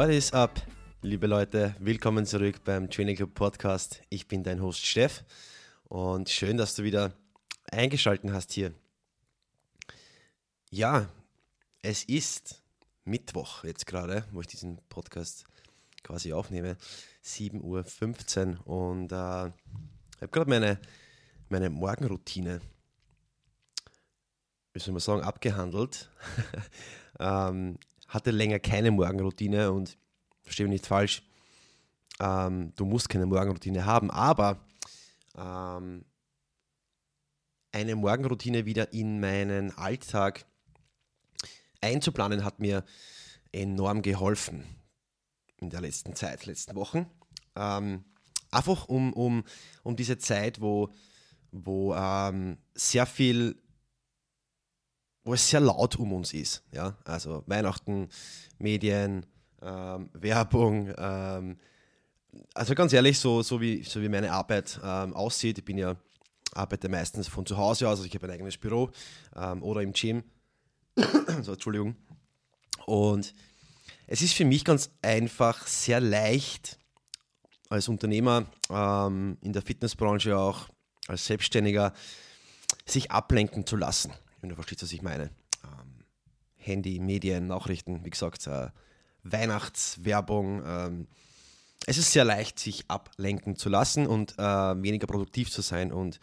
What is up, liebe Leute? Willkommen zurück beim Training Club Podcast. Ich bin dein Host Steff und schön, dass du wieder eingeschaltet hast hier. Ja, es ist Mittwoch jetzt gerade, wo ich diesen Podcast quasi aufnehme. 7.15 Uhr und äh, ich habe gerade meine, meine Morgenroutine, soll man sagen, abgehandelt. ähm, hatte länger keine Morgenroutine und verstehe mich nicht falsch, ähm, du musst keine Morgenroutine haben, aber ähm, eine Morgenroutine wieder in meinen Alltag einzuplanen hat mir enorm geholfen in der letzten Zeit, letzten Wochen. Ähm, einfach um, um, um diese Zeit, wo, wo ähm, sehr viel wo es sehr laut um uns ist. Ja? Also Weihnachten, Medien, ähm, Werbung. Ähm, also ganz ehrlich, so, so, wie, so wie meine Arbeit ähm, aussieht, ich bin ja, arbeite meistens von zu Hause aus, also ich habe ein eigenes Büro ähm, oder im Gym. so, Entschuldigung. Und es ist für mich ganz einfach sehr leicht, als Unternehmer ähm, in der Fitnessbranche auch, als Selbstständiger, sich ablenken zu lassen wenn du verstehst, was ich meine. Ähm, Handy, Medien, Nachrichten, wie gesagt, äh, Weihnachtswerbung. Ähm, es ist sehr leicht, sich ablenken zu lassen und äh, weniger produktiv zu sein. Und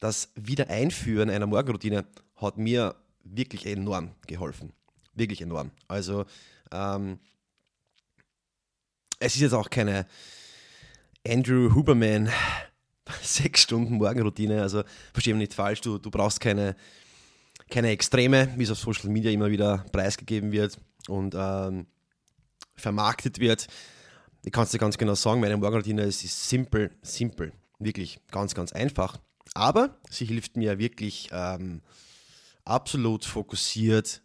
das Wiedereinführen einer Morgenroutine hat mir wirklich enorm geholfen. Wirklich enorm. Also ähm, es ist jetzt auch keine Andrew Huberman sechs Stunden Morgenroutine. Also verstehe mich nicht falsch, du, du brauchst keine keine Extreme, wie es auf Social Media immer wieder preisgegeben wird und ähm, vermarktet wird. Ich kann es dir ganz genau sagen, meine Morgenroutine ist, ist simpel, simpel, wirklich ganz, ganz einfach. Aber sie hilft mir wirklich ähm, absolut fokussiert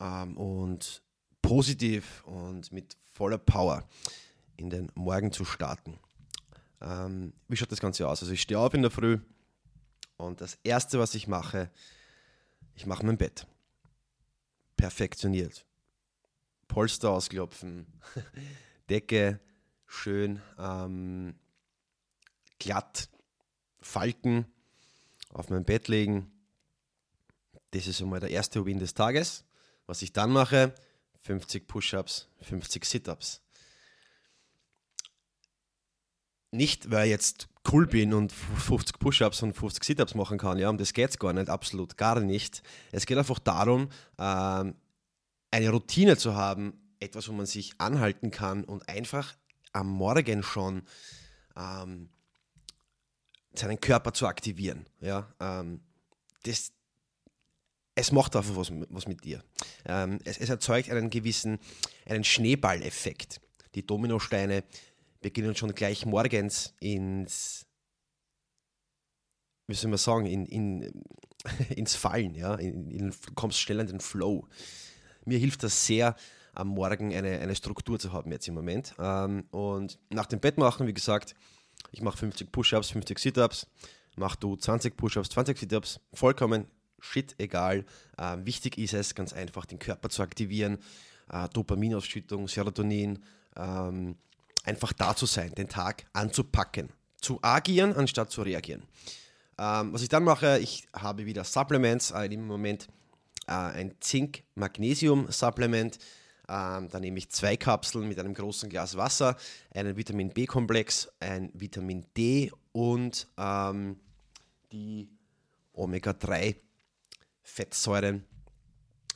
ähm, und positiv und mit voller Power in den Morgen zu starten. Ähm, wie schaut das Ganze aus? Also ich stehe auf in der Früh und das Erste, was ich mache, ich mache mein Bett. Perfektioniert. Polster ausklopfen, Decke schön ähm, glatt falten, auf mein Bett legen. Das ist einmal der erste Win des Tages. Was ich dann mache, 50 Push-ups, 50 Sit-ups. Nicht, weil jetzt cool bin und 50 Push-Ups und 50 Sit-Ups machen kann. Ja, um das geht es gar nicht, absolut gar nicht. Es geht einfach darum, ähm, eine Routine zu haben, etwas, wo man sich anhalten kann und einfach am Morgen schon ähm, seinen Körper zu aktivieren. Ja, ähm, das, es macht einfach was, was mit dir. Ähm, es, es, erzeugt einen gewissen einen Schneeballeffekt. Die Dominosteine beginnen schon gleich morgens ins, wie soll man sagen, in, in, ins Fallen, ja, in, in, kommst schnell in den Flow. Mir hilft das sehr, am Morgen eine, eine Struktur zu haben jetzt im Moment. Ähm, und nach dem Bett machen, wie gesagt, ich mache 50 Push-Ups, 50 Sit-Ups, mach du 20 Push-Ups, 20 Sit-Ups, vollkommen shit egal. Ähm, wichtig ist es, ganz einfach den Körper zu aktivieren, äh, Dopaminausschüttung, Serotonin, ähm, einfach da zu sein, den Tag anzupacken, zu agieren anstatt zu reagieren. Ähm, was ich dann mache, ich habe wieder Supplements, äh, im Moment äh, ein Zink-Magnesium-Supplement. Ähm, da nehme ich zwei Kapseln mit einem großen Glas Wasser, einen Vitamin B-Komplex, ein Vitamin D und ähm, die Omega-3-Fettsäuren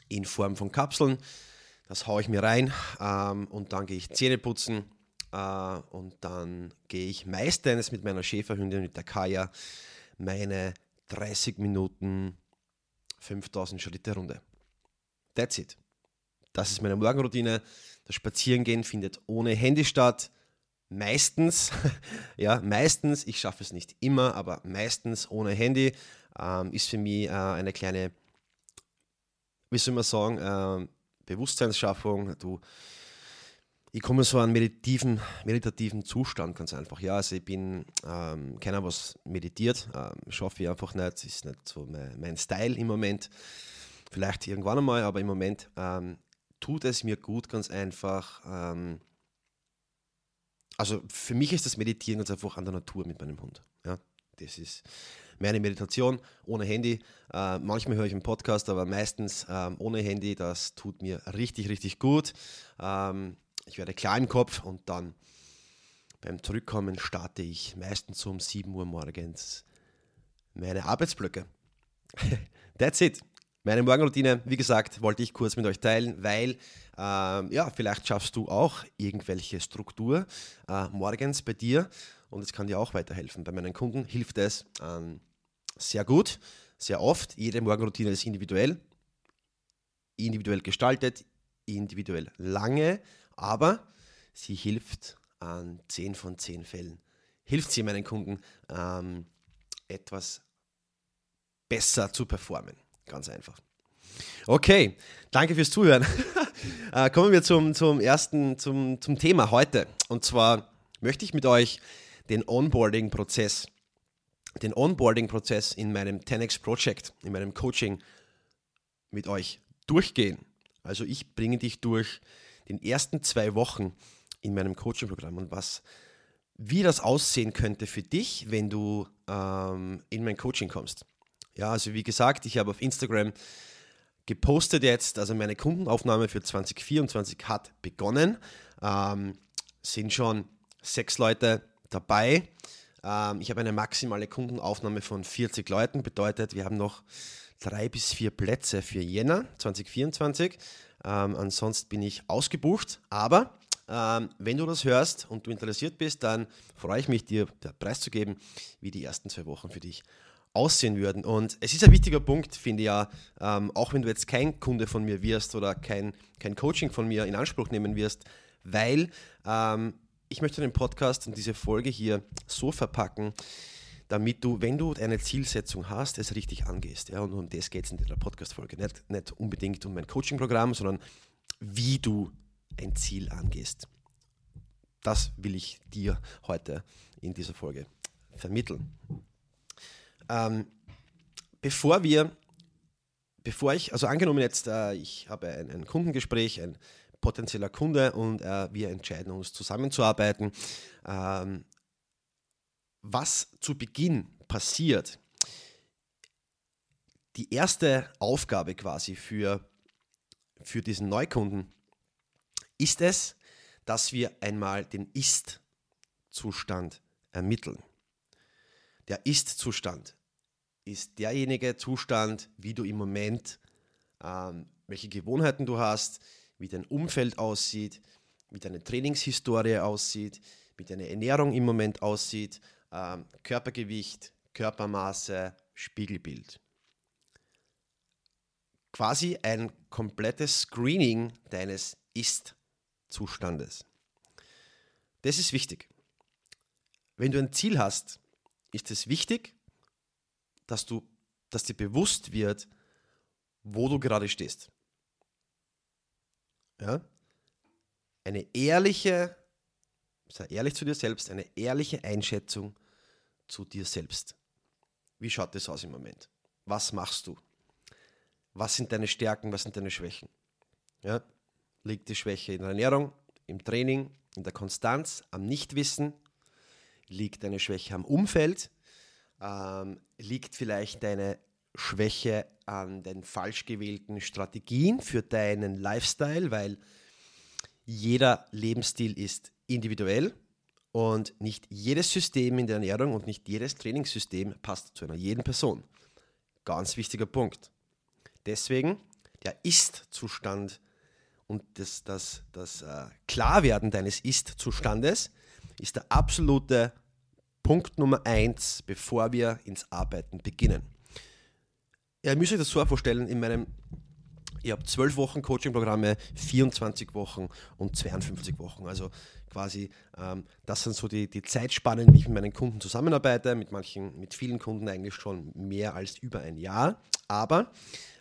in Form von Kapseln. Das haue ich mir rein ähm, und dann gehe ich Zähne putzen, äh, und dann gehe ich meistens mit meiner Schäferhündin, mit der Kaya, meine 30 Minuten 5000 Schritte Runde. That's it. Das ist meine Morgenroutine. Das Spazierengehen findet ohne Handy statt. Meistens, ja, meistens, ich schaffe es nicht immer, aber meistens ohne Handy ähm, ist für mich äh, eine kleine, wie soll man sagen, äh, Bewusstseinsschaffung. Du ich komme so einen meditativen, meditativen Zustand ganz einfach. Ja, also ich bin ähm, keiner, was meditiert, ähm, schaffe ich einfach nicht, ist nicht so mein, mein, Style im Moment. Vielleicht irgendwann einmal, aber im Moment ähm, tut es mir gut, ganz einfach. Ähm, also für mich ist das Meditieren ganz einfach an der Natur mit meinem Hund. Ja, das ist meine Meditation ohne Handy. Äh, manchmal höre ich einen Podcast, aber meistens ähm, ohne Handy. Das tut mir richtig, richtig gut. Ähm, ich werde klar im Kopf und dann beim Zurückkommen starte ich meistens um 7 Uhr morgens meine Arbeitsblöcke. That's it. Meine Morgenroutine, wie gesagt, wollte ich kurz mit euch teilen, weil ähm, ja, vielleicht schaffst du auch irgendwelche Struktur äh, morgens bei dir und es kann dir auch weiterhelfen. Bei meinen Kunden hilft es ähm, sehr gut, sehr oft. Jede Morgenroutine ist individuell, individuell gestaltet, individuell lange, aber sie hilft an 10 von 10 Fällen. Hilft sie meinen Kunden ähm, etwas besser zu performen. Ganz einfach. Okay, danke fürs Zuhören. äh, kommen wir zum, zum ersten, zum, zum Thema heute. Und zwar möchte ich mit euch den Onboarding-Prozess, den Onboarding-Prozess in meinem 10x Project, in meinem Coaching mit euch durchgehen. Also ich bringe dich durch den ersten zwei Wochen in meinem Coaching-Programm und was, wie das aussehen könnte für dich, wenn du ähm, in mein Coaching kommst. Ja, also wie gesagt, ich habe auf Instagram gepostet jetzt, also meine Kundenaufnahme für 2024 hat begonnen. Ähm, sind schon sechs Leute dabei. Ähm, ich habe eine maximale Kundenaufnahme von 40 Leuten, bedeutet, wir haben noch drei bis vier Plätze für Jänner 2024. Ähm, ansonsten bin ich ausgebucht, aber ähm, wenn du das hörst und du interessiert bist, dann freue ich mich, dir preiszugeben, wie die ersten zwei Wochen für dich aussehen würden. Und es ist ein wichtiger Punkt, finde ich ja, ähm, auch wenn du jetzt kein Kunde von mir wirst oder kein, kein Coaching von mir in Anspruch nehmen wirst, weil ähm, ich möchte den Podcast und diese Folge hier so verpacken, damit du, wenn du eine Zielsetzung hast, es richtig angehst. Ja? Und um das geht es in der Podcast-Folge. Nicht, nicht unbedingt um mein Coaching-Programm, sondern wie du ein Ziel angehst. Das will ich dir heute in dieser Folge vermitteln. Ähm, bevor wir, bevor ich, also angenommen jetzt, äh, ich habe ein, ein, Kundengespräch, ein potenzieller Kunde und äh, wir entscheiden uns zusammenzuarbeiten. Ähm, was zu Beginn passiert, die erste Aufgabe quasi für, für diesen Neukunden ist es, dass wir einmal den Ist-Zustand ermitteln. Der Ist-Zustand ist derjenige Zustand, wie du im Moment, ähm, welche Gewohnheiten du hast, wie dein Umfeld aussieht, wie deine Trainingshistorie aussieht, wie deine Ernährung im Moment aussieht, ähm, Körpergewicht, Körpermaße, Spiegelbild. Quasi ein komplettes Screening deines Ist-Zustandes. Das ist wichtig. Wenn du ein Ziel hast, ist es wichtig, dass, du, dass dir bewusst wird, wo du gerade stehst. Ja? Eine ehrliche, sei ehrlich zu dir selbst, eine ehrliche Einschätzung zu dir selbst. Wie schaut das aus im Moment? Was machst du? Was sind deine Stärken, was sind deine Schwächen? Ja? Liegt die Schwäche in der Ernährung, im Training, in der Konstanz, am Nichtwissen? Liegt deine Schwäche am Umfeld? Ähm, liegt vielleicht deine Schwäche an den falsch gewählten Strategien für deinen Lifestyle, weil jeder Lebensstil ist individuell und nicht jedes System in der Ernährung und nicht jedes Trainingssystem passt zu einer jeden Person. Ganz wichtiger Punkt. Deswegen der Ist-Zustand und das, das, das äh, Klarwerden deines Ist-Zustandes ist der absolute Punkt Nummer eins, bevor wir ins Arbeiten beginnen. Ihr müsst euch das so vorstellen, in meinem, ich habe zwölf Wochen Coaching-Programme, 24 Wochen und 52 Wochen. Also quasi, ähm, das sind so die, die Zeitspannen, wie ich mit meinen Kunden zusammenarbeite, mit manchen, mit vielen Kunden eigentlich schon mehr als über ein Jahr. Aber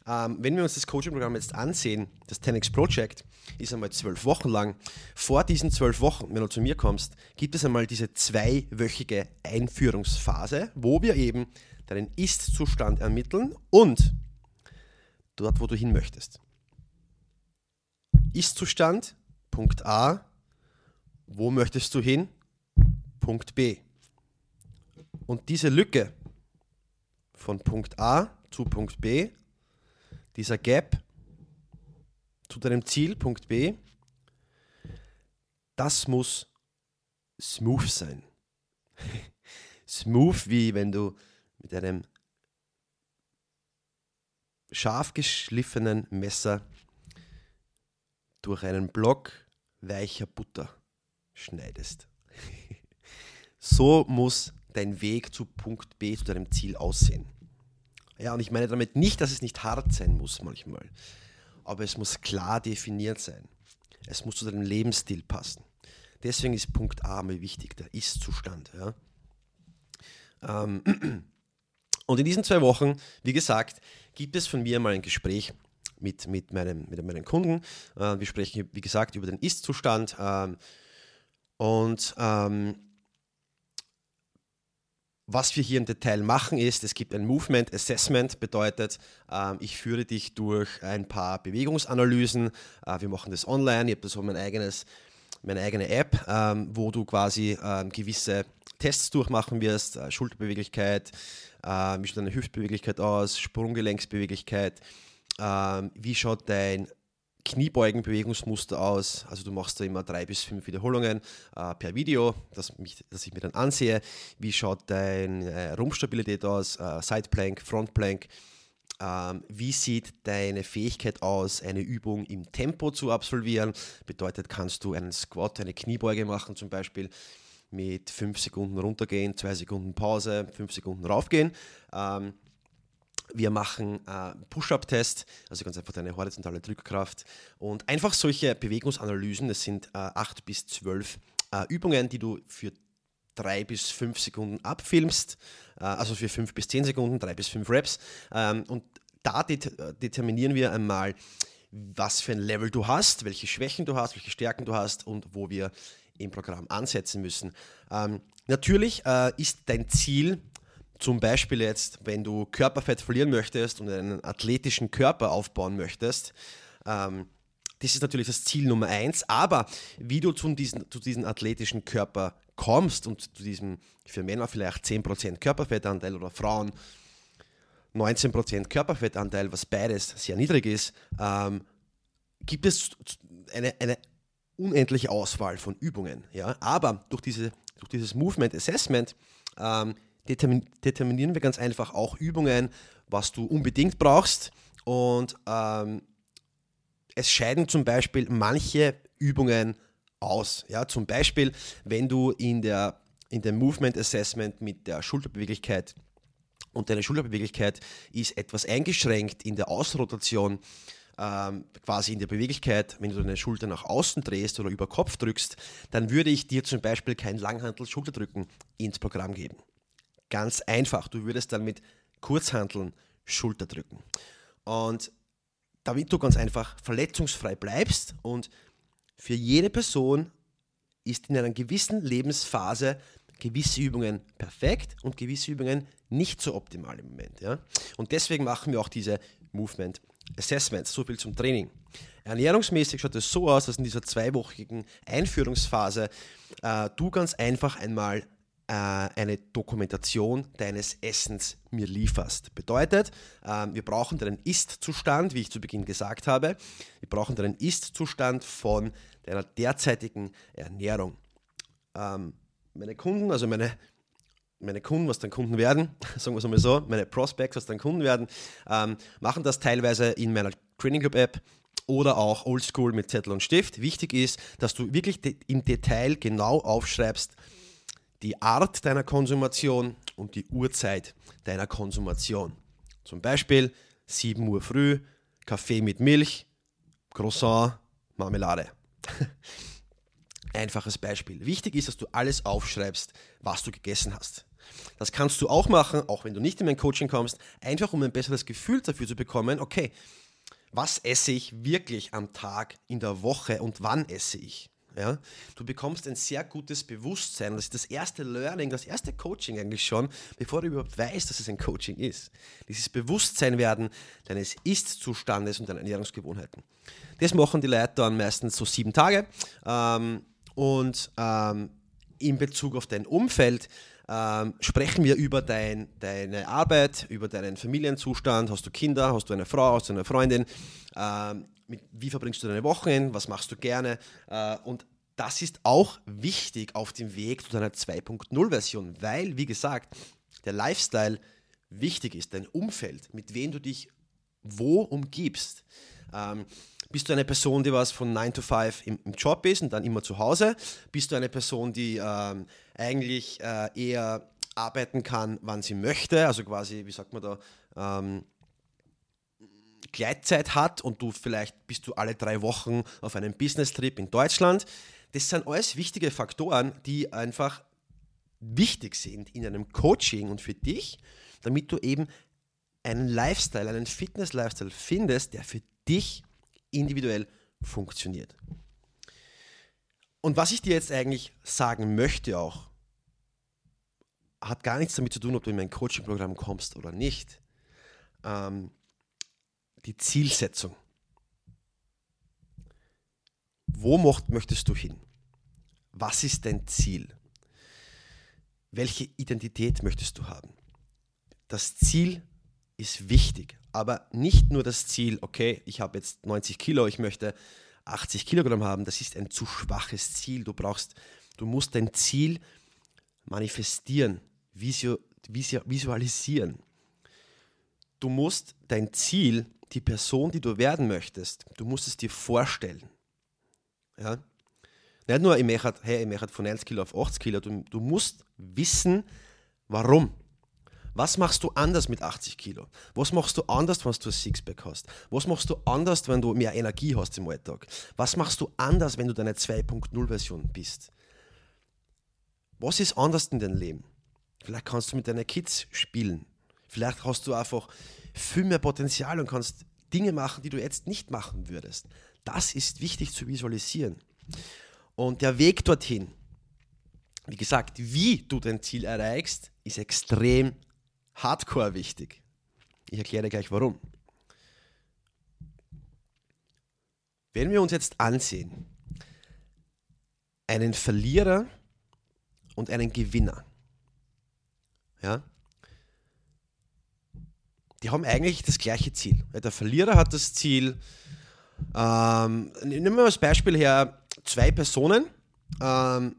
ähm, wenn wir uns das Coaching-Programm jetzt ansehen, das 10x Project ist einmal zwölf Wochen lang. Vor diesen zwölf Wochen, wenn du zu mir kommst, gibt es einmal diese zweiwöchige Einführungsphase, wo wir eben deinen Ist-Zustand ermitteln und dort, wo du hin möchtest. Ist-Zustand, Punkt A. Wo möchtest du hin? Punkt B. Und diese Lücke von Punkt A zu Punkt B, dieser Gap zu deinem Ziel, Punkt B, das muss smooth sein. smooth wie wenn du mit einem scharf geschliffenen Messer durch einen Block weicher Butter schneidest. so muss dein Weg zu Punkt B, zu deinem Ziel aussehen. Ja, und ich meine damit nicht, dass es nicht hart sein muss manchmal, aber es muss klar definiert sein. Es muss zu deinem Lebensstil passen. Deswegen ist Punkt A mal wichtig, der Ist-Zustand. Ja. Ähm, und in diesen zwei Wochen, wie gesagt, gibt es von mir mal ein Gespräch mit, mit, meinem, mit meinen Kunden. Äh, wir sprechen, wie gesagt, über den Ist-Zustand. Ähm, und ähm, was wir hier im Detail machen ist, es gibt ein Movement Assessment, bedeutet, ähm, ich führe dich durch ein paar Bewegungsanalysen. Äh, wir machen das online, ich habe so mein eigenes, meine eigene App, ähm, wo du quasi ähm, gewisse Tests durchmachen wirst, äh, Schulterbeweglichkeit, äh, wie schaut deine Hüftbeweglichkeit aus, Sprunggelenksbeweglichkeit, äh, wie schaut dein Kniebeugenbewegungsmuster aus. Also du machst da immer drei bis fünf Wiederholungen äh, per Video, das, mich, das ich mir dann ansehe. Wie schaut deine äh, Rumpfstabilität aus, äh, Sideplank, Frontplank. Ähm, wie sieht deine Fähigkeit aus, eine Übung im Tempo zu absolvieren? Bedeutet, kannst du einen Squat, eine Kniebeuge machen zum Beispiel mit fünf Sekunden runtergehen, zwei Sekunden Pause, fünf Sekunden raufgehen. Ähm, wir machen äh, Push-Up-Test, also ganz einfach deine horizontale Drückkraft und einfach solche Bewegungsanalysen. Das sind äh, acht bis zwölf äh, Übungen, die du für drei bis fünf Sekunden abfilmst, äh, also für fünf bis zehn Sekunden, drei bis fünf Reps. Ähm, und da äh, determinieren wir einmal, was für ein Level du hast, welche Schwächen du hast, welche Stärken du hast und wo wir im Programm ansetzen müssen. Ähm, natürlich äh, ist dein Ziel, zum Beispiel jetzt, wenn du Körperfett verlieren möchtest und einen athletischen Körper aufbauen möchtest, ähm, das ist natürlich das Ziel Nummer eins. Aber wie du zu diesem, zu diesem athletischen Körper kommst und zu diesem für Männer vielleicht 10% Körperfettanteil oder Frauen 19% Körperfettanteil, was beides sehr niedrig ist, ähm, gibt es eine, eine unendliche Auswahl von Übungen. Ja? Aber durch, diese, durch dieses Movement Assessment ähm, determinieren wir ganz einfach auch Übungen, was du unbedingt brauchst. Und ähm, es scheiden zum Beispiel manche Übungen aus. Ja, zum Beispiel, wenn du in, der, in dem Movement Assessment mit der Schulterbeweglichkeit und deine Schulterbeweglichkeit ist etwas eingeschränkt in der Ausrotation, ähm, quasi in der Beweglichkeit, wenn du deine Schulter nach außen drehst oder über Kopf drückst, dann würde ich dir zum Beispiel kein Langhantel-Schulterdrücken ins Programm geben. Ganz einfach. Du würdest dann mit Kurzhanteln Schulter drücken. Und damit du ganz einfach verletzungsfrei bleibst und für jede Person ist in einer gewissen Lebensphase gewisse Übungen perfekt und gewisse Übungen nicht so optimal im Moment. Ja? Und deswegen machen wir auch diese Movement Assessments. So viel zum Training. Ernährungsmäßig schaut es so aus, dass in dieser zweiwöchigen Einführungsphase äh, du ganz einfach einmal eine Dokumentation deines Essens mir lieferst. Bedeutet, ähm, wir brauchen deinen Ist-Zustand, wie ich zu Beginn gesagt habe. Wir brauchen deinen Ist-Zustand von deiner derzeitigen Ernährung. Ähm, meine Kunden, also meine, meine Kunden, was dann Kunden werden, sagen wir es mal so, meine Prospects, was dann Kunden werden, ähm, machen das teilweise in meiner Training Club App oder auch Oldschool mit Zettel und Stift. Wichtig ist, dass du wirklich im Detail genau aufschreibst, die Art deiner Konsumation und die Uhrzeit deiner Konsumation. Zum Beispiel 7 Uhr früh, Kaffee mit Milch, Croissant, Marmelade. Einfaches Beispiel. Wichtig ist, dass du alles aufschreibst, was du gegessen hast. Das kannst du auch machen, auch wenn du nicht in mein Coaching kommst, einfach um ein besseres Gefühl dafür zu bekommen, okay, was esse ich wirklich am Tag, in der Woche und wann esse ich? Ja? Du bekommst ein sehr gutes Bewusstsein. Das ist das erste Learning, das erste Coaching eigentlich schon, bevor du überhaupt weißt, dass es ein Coaching ist. Dieses Bewusstsein werden deines Ist-Zustandes und deiner Ernährungsgewohnheiten. Das machen die Leute dann meistens so sieben Tage. Ähm, und ähm, in Bezug auf dein Umfeld ähm, sprechen wir über dein, deine Arbeit, über deinen Familienzustand. Hast du Kinder, hast du eine Frau, hast du eine Freundin? Ähm, mit, wie verbringst du deine Wochen? Was machst du gerne? Äh, und das ist auch wichtig auf dem Weg zu deiner 2.0-Version, weil, wie gesagt, der Lifestyle wichtig ist, dein Umfeld, mit wem du dich wo umgibst. Ähm, bist du eine Person, die was von 9 to 5 im, im, Job ist und dann immer zu Hause? Bist du eine Person, die ähm, eigentlich äh, eher arbeiten kann, wann sie möchte? Also quasi, wie sagt man da, ähm, Gleitzeit hat und du vielleicht bist du alle drei Wochen auf einem Business-Trip in Deutschland. Das sind alles wichtige Faktoren, die einfach wichtig sind in einem Coaching und für dich, damit du eben einen Lifestyle, einen Fitness-Lifestyle findest, der für dich individuell funktioniert. Und was ich dir jetzt eigentlich sagen möchte auch, hat gar nichts damit zu tun, ob du in mein Coaching-Programm kommst oder nicht. Ähm, die Zielsetzung. Wo möchtest du hin? Was ist dein Ziel? Welche Identität möchtest du haben? Das Ziel ist wichtig, aber nicht nur das Ziel, okay, ich habe jetzt 90 Kilo, ich möchte 80 Kilogramm haben, das ist ein zu schwaches Ziel. Du brauchst, du musst dein Ziel manifestieren, visualisieren. Du musst dein Ziel die Person, die du werden möchtest, du musst es dir vorstellen. Ja? Nicht nur, ich möchte, hey, ich möchte von 1 Kilo auf 80 Kilo, du, du musst wissen, warum. Was machst du anders mit 80 Kilo? Was machst du anders, wenn du ein Sixpack hast? Was machst du anders, wenn du mehr Energie hast im Alltag? Was machst du anders, wenn du deine 2.0-Version bist? Was ist anders in deinem Leben? Vielleicht kannst du mit deinen Kids spielen. Vielleicht hast du einfach viel mehr Potenzial und kannst Dinge machen, die du jetzt nicht machen würdest. Das ist wichtig zu visualisieren. Und der Weg dorthin, wie gesagt, wie du dein Ziel erreichst, ist extrem hardcore wichtig. Ich erkläre gleich warum. Wenn wir uns jetzt ansehen, einen Verlierer und einen Gewinner, ja, die haben eigentlich das gleiche Ziel. Der Verlierer hat das Ziel, ähm, nehmen wir als Beispiel her, zwei Personen, ähm,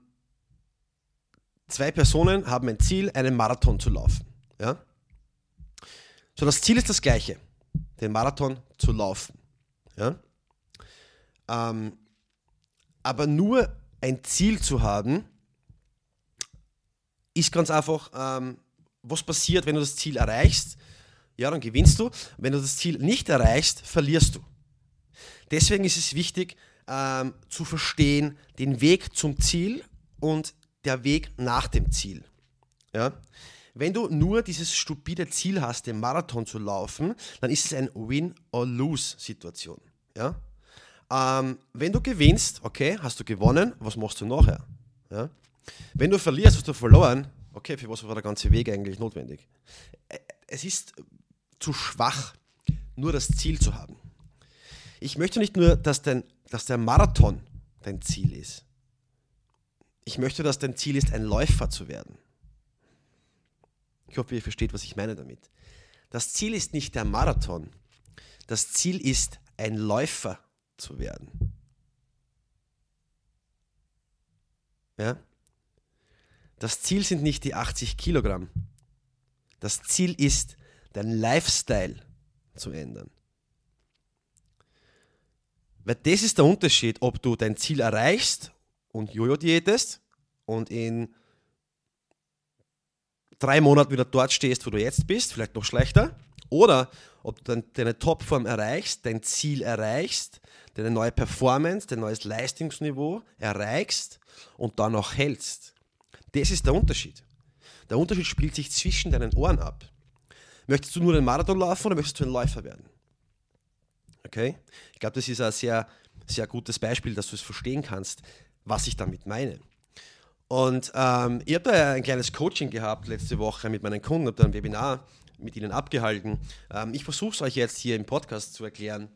zwei Personen haben ein Ziel, einen Marathon zu laufen. Ja? So, das Ziel ist das gleiche, den Marathon zu laufen. Ja? Ähm, aber nur ein Ziel zu haben, ist ganz einfach, ähm, was passiert, wenn du das Ziel erreichst ja, dann gewinnst du. Wenn du das Ziel nicht erreichst, verlierst du. Deswegen ist es wichtig ähm, zu verstehen den Weg zum Ziel und der Weg nach dem Ziel. Ja? Wenn du nur dieses stupide Ziel hast, den Marathon zu laufen, dann ist es eine Win-or-Lose-Situation. Ja? Ähm, wenn du gewinnst, okay, hast du gewonnen, was machst du nachher? Ja? Wenn du verlierst, hast du verloren, okay, für was war der ganze Weg eigentlich notwendig? Es ist zu schwach, nur das Ziel zu haben. Ich möchte nicht nur, dass, dein, dass der Marathon dein Ziel ist. Ich möchte, dass dein Ziel ist, ein Läufer zu werden. Ich hoffe, ihr versteht, was ich meine damit. Das Ziel ist nicht der Marathon. Das Ziel ist, ein Läufer zu werden. Ja? Das Ziel sind nicht die 80 Kilogramm. Das Ziel ist, deinen Lifestyle zu ändern. Weil das ist der Unterschied, ob du dein Ziel erreichst und Jojo-Diätest und in drei Monaten wieder dort stehst, wo du jetzt bist, vielleicht noch schlechter, oder ob du deine Topform erreichst, dein Ziel erreichst, deine neue Performance, dein neues Leistungsniveau erreichst und dann noch hältst. Das ist der Unterschied. Der Unterschied spielt sich zwischen deinen Ohren ab. Möchtest du nur einen Marathon laufen oder möchtest du ein Läufer werden? Okay? Ich glaube, das ist ein sehr, sehr gutes Beispiel, dass du es verstehen kannst. was ich damit meine. Und ähm, ich habe da ein kleines Coaching gehabt letzte Woche mit meinen Kunden, habe da ein Webinar mit ihnen abgehalten. Ähm, ich versuche es euch jetzt hier im Podcast zu erklären,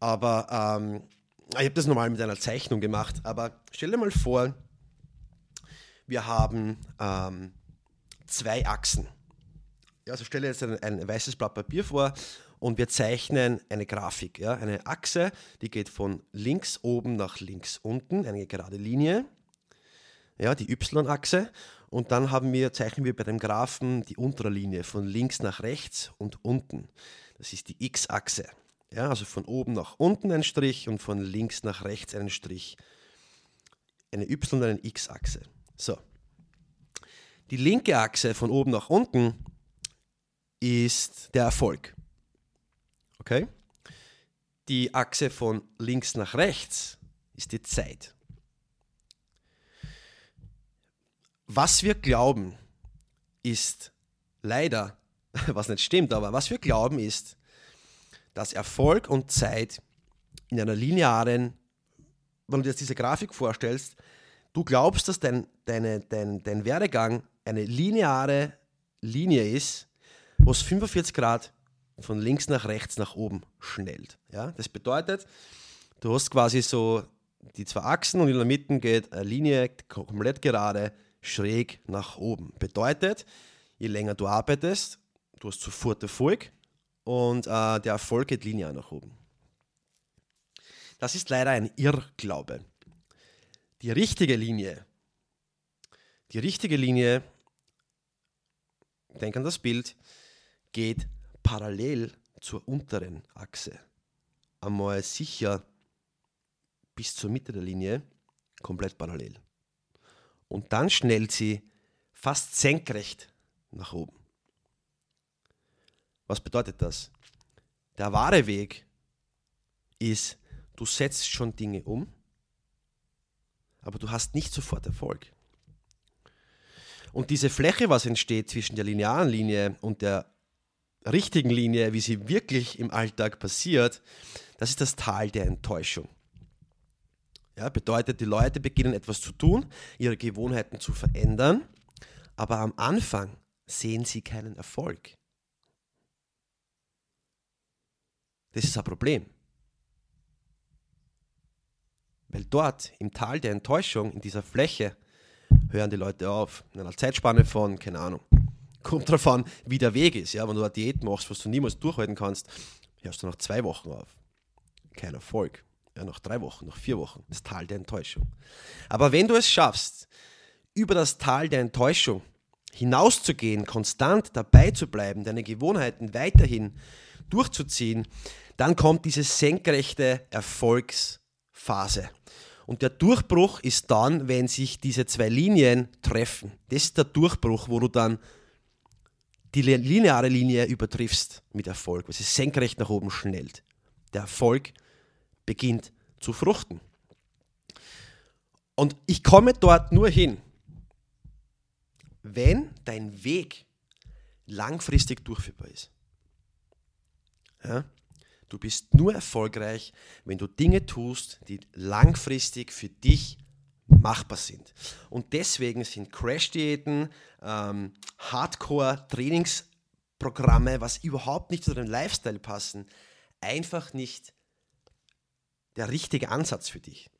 aber ähm, ich habe das normal mit einer Zeichnung gemacht. Aber stell dir mal vor, wir haben ähm, zwei Achsen. Ja, also stelle jetzt ein, ein, weißes Blatt Papier vor und wir zeichnen eine Grafik. Ja? Eine Achse, die geht von links oben nach links unten, eine gerade Linie. Ja, die Y-Achse. Und dann haben wir, zeichnen wir bei dem Graphen die untere Linie von links nach rechts und unten. Das ist die X-Achse. Ja, also von oben nach unten ein Strich und von links nach rechts einen Strich. Eine Y- und eine X-Achse. So. Die linke Achse von oben nach unten ist der Erfolg. Okay? Die Achse von links nach rechts ist die Zeit. Was wir glauben, ist leider, was nicht stimmt, aber was wir glauben ist, dass Erfolg und Zeit in einer linearen, wenn du dir jetzt diese Grafik vorstellst, du glaubst, dass dein, deine, dein, dein Werdegang eine lineare Linie ist, wo es 45 Grad von links nach rechts nach oben schnellt. Ja? Das bedeutet, du hast quasi so die zwei Achsen und in der Mitte geht eine Linie komplett gerade schräg nach oben. Bedeutet, je länger du arbeitest, du hast sofort Erfolg und äh, der Erfolg geht linear nach oben. Das ist leider ein Irrglaube. Die richtige Linie, die richtige Linie, denk an das Bild, geht parallel zur unteren Achse. Einmal sicher bis zur Mitte der Linie, komplett parallel. Und dann schnellt sie fast senkrecht nach oben. Was bedeutet das? Der wahre Weg ist, du setzt schon Dinge um, aber du hast nicht sofort Erfolg. Und diese Fläche, was entsteht zwischen der linearen Linie und der richtigen Linie, wie sie wirklich im Alltag passiert, das ist das Tal der Enttäuschung. Ja, bedeutet, die Leute beginnen etwas zu tun, ihre Gewohnheiten zu verändern, aber am Anfang sehen sie keinen Erfolg. Das ist ein Problem. Weil dort im Tal der Enttäuschung, in dieser Fläche, hören die Leute auf. In einer Zeitspanne von, keine Ahnung, kommt darauf an, wie der Weg ist. Ja? Wenn du eine Diät machst, was du niemals durchhalten kannst, hörst du nach zwei Wochen auf. Kein Erfolg. Ja, nach drei Wochen, nach vier Wochen. Das Tal der Enttäuschung. Aber wenn du es schaffst, über das Tal der Enttäuschung hinauszugehen, konstant dabei zu bleiben, deine Gewohnheiten weiterhin durchzuziehen, dann kommt diese senkrechte Erfolgsphase. Und der Durchbruch ist dann, wenn sich diese zwei Linien treffen. Das ist der Durchbruch, wo du dann die lineare Linie übertriffst mit Erfolg, weil sie senkrecht nach oben schnellt. Der Erfolg beginnt zu fruchten. Und ich komme dort nur hin, wenn dein Weg langfristig durchführbar ist. Ja? Du bist nur erfolgreich, wenn du Dinge tust, die langfristig für dich machbar sind. Und deswegen sind Crash-Diäten, ähm, Hardcore-Trainingsprogramme, was überhaupt nicht zu deinem Lifestyle passen, einfach nicht der richtige Ansatz für dich.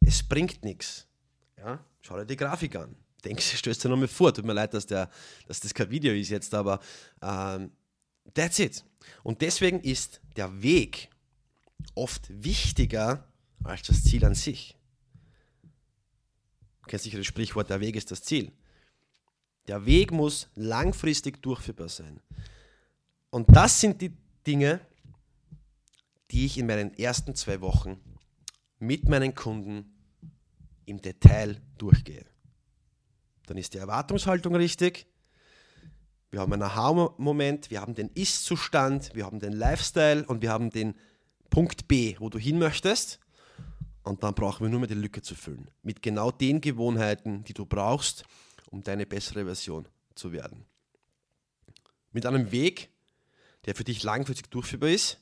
Es bringt nichts. Ja? Schau dir die Grafik an. Denkst du, stößt dir nochmal vor. Tut mir leid, dass, der, dass das kein Video ist jetzt, aber ähm, that's it. Und deswegen ist der Weg oft wichtiger als das Ziel an sich. Kennst sicher das Sprichwort, der Weg ist das Ziel. Der Weg muss langfristig durchführbar sein. Und das sind die Dinge, die ich in meinen ersten zwei Wochen mit meinen Kunden im Detail durchgehe. Dann ist die Erwartungshaltung richtig, wir haben einen Aha-Moment, wir haben den Ist-Zustand, wir haben den Lifestyle und wir haben den Punkt B, wo du hin möchtest. Und dann brauchen wir nur mehr die Lücke zu füllen. Mit genau den Gewohnheiten, die du brauchst, um deine bessere Version zu werden. Mit einem Weg, der für dich langfristig durchführbar ist,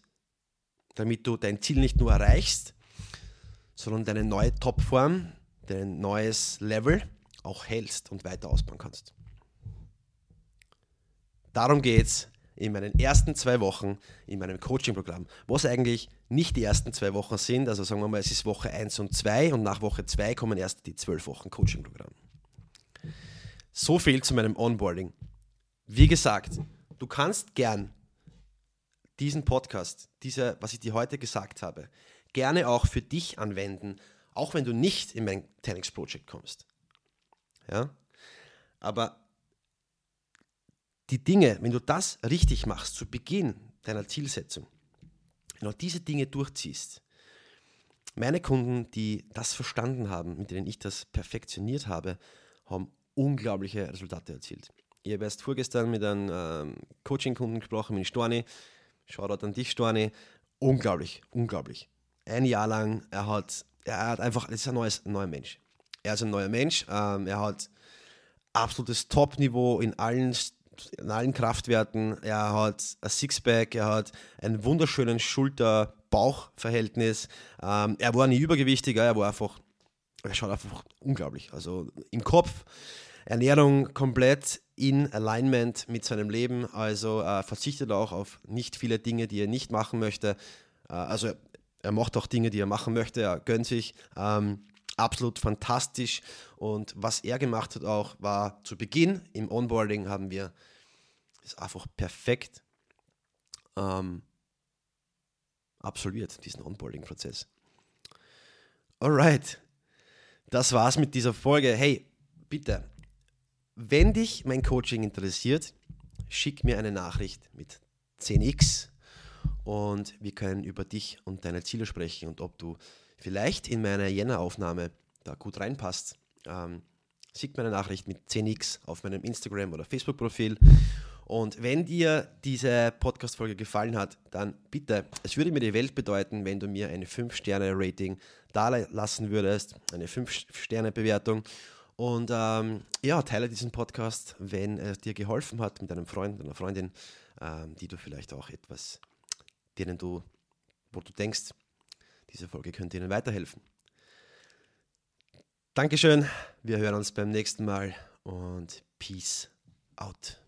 damit du dein Ziel nicht nur erreichst, sondern deine neue Topform, dein neues Level auch hältst und weiter ausbauen kannst. Darum geht es in meinen ersten zwei Wochen in meinem Coaching-Programm, was eigentlich nicht die ersten zwei Wochen sind, also sagen wir mal, es ist Woche 1 und 2 und nach Woche 2 kommen erst die zwölf Wochen Coaching-Programm. So viel zu meinem Onboarding. Wie gesagt, du kannst gern diesen Podcast, diese, was ich dir heute gesagt habe, gerne auch für dich anwenden, auch wenn du nicht in mein Tenix Project kommst. Ja? Aber die Dinge, wenn du das richtig machst, zu Beginn deiner Zielsetzung, wenn du diese Dinge durchziehst, meine Kunden, die das verstanden haben, mit denen ich das perfektioniert habe, haben unglaubliche Resultate erzielt. Ich habe erst vorgestern mit einem ähm, Coaching-Kunden gesprochen, mit Storni. Shoutout an dich, Storni. Unglaublich, unglaublich. Ein Jahr lang, er hat, er hat einfach, das ist ein, neues, ein neuer Mensch. Er ist ein neuer Mensch. Ähm, er hat absolutes Top-Niveau in allen in allen Kraftwerten. Er hat ein Sixpack, er hat einen wunderschönen Schulter-Bauch-Verhältnis. Ähm, er war nie übergewichtig, er war einfach, er schaut einfach unglaublich. Also im Kopf, Ernährung komplett in Alignment mit seinem Leben, also äh, verzichtet auch auf nicht viele Dinge, die er nicht machen möchte. Äh, also er macht auch Dinge, die er machen möchte, er gönnt sich. Ähm, absolut fantastisch. Und was er gemacht hat auch, war zu Beginn im Onboarding haben wir das einfach perfekt ähm, absolviert, diesen Onboarding-Prozess. Alright, das war's mit dieser Folge. Hey, bitte, wenn dich mein Coaching interessiert, schick mir eine Nachricht mit 10x und wir können über dich und deine Ziele sprechen und ob du vielleicht in meine Jänner-Aufnahme da gut reinpasst. Ähm, schick mir Nachricht mit 10x auf meinem Instagram- oder Facebook-Profil. Und wenn dir diese Podcast-Folge gefallen hat, dann bitte, es würde mir die Welt bedeuten, wenn du mir eine 5-Sterne-Rating da lassen würdest, eine 5-Sterne-Bewertung. Und ähm, ja, teile diesen Podcast, wenn er dir geholfen hat mit einem Freund, einer Freundin, ähm, die du vielleicht auch etwas, denen du, wo du denkst, diese Folge könnte ihnen weiterhelfen. Dankeschön, wir hören uns beim nächsten Mal und Peace out.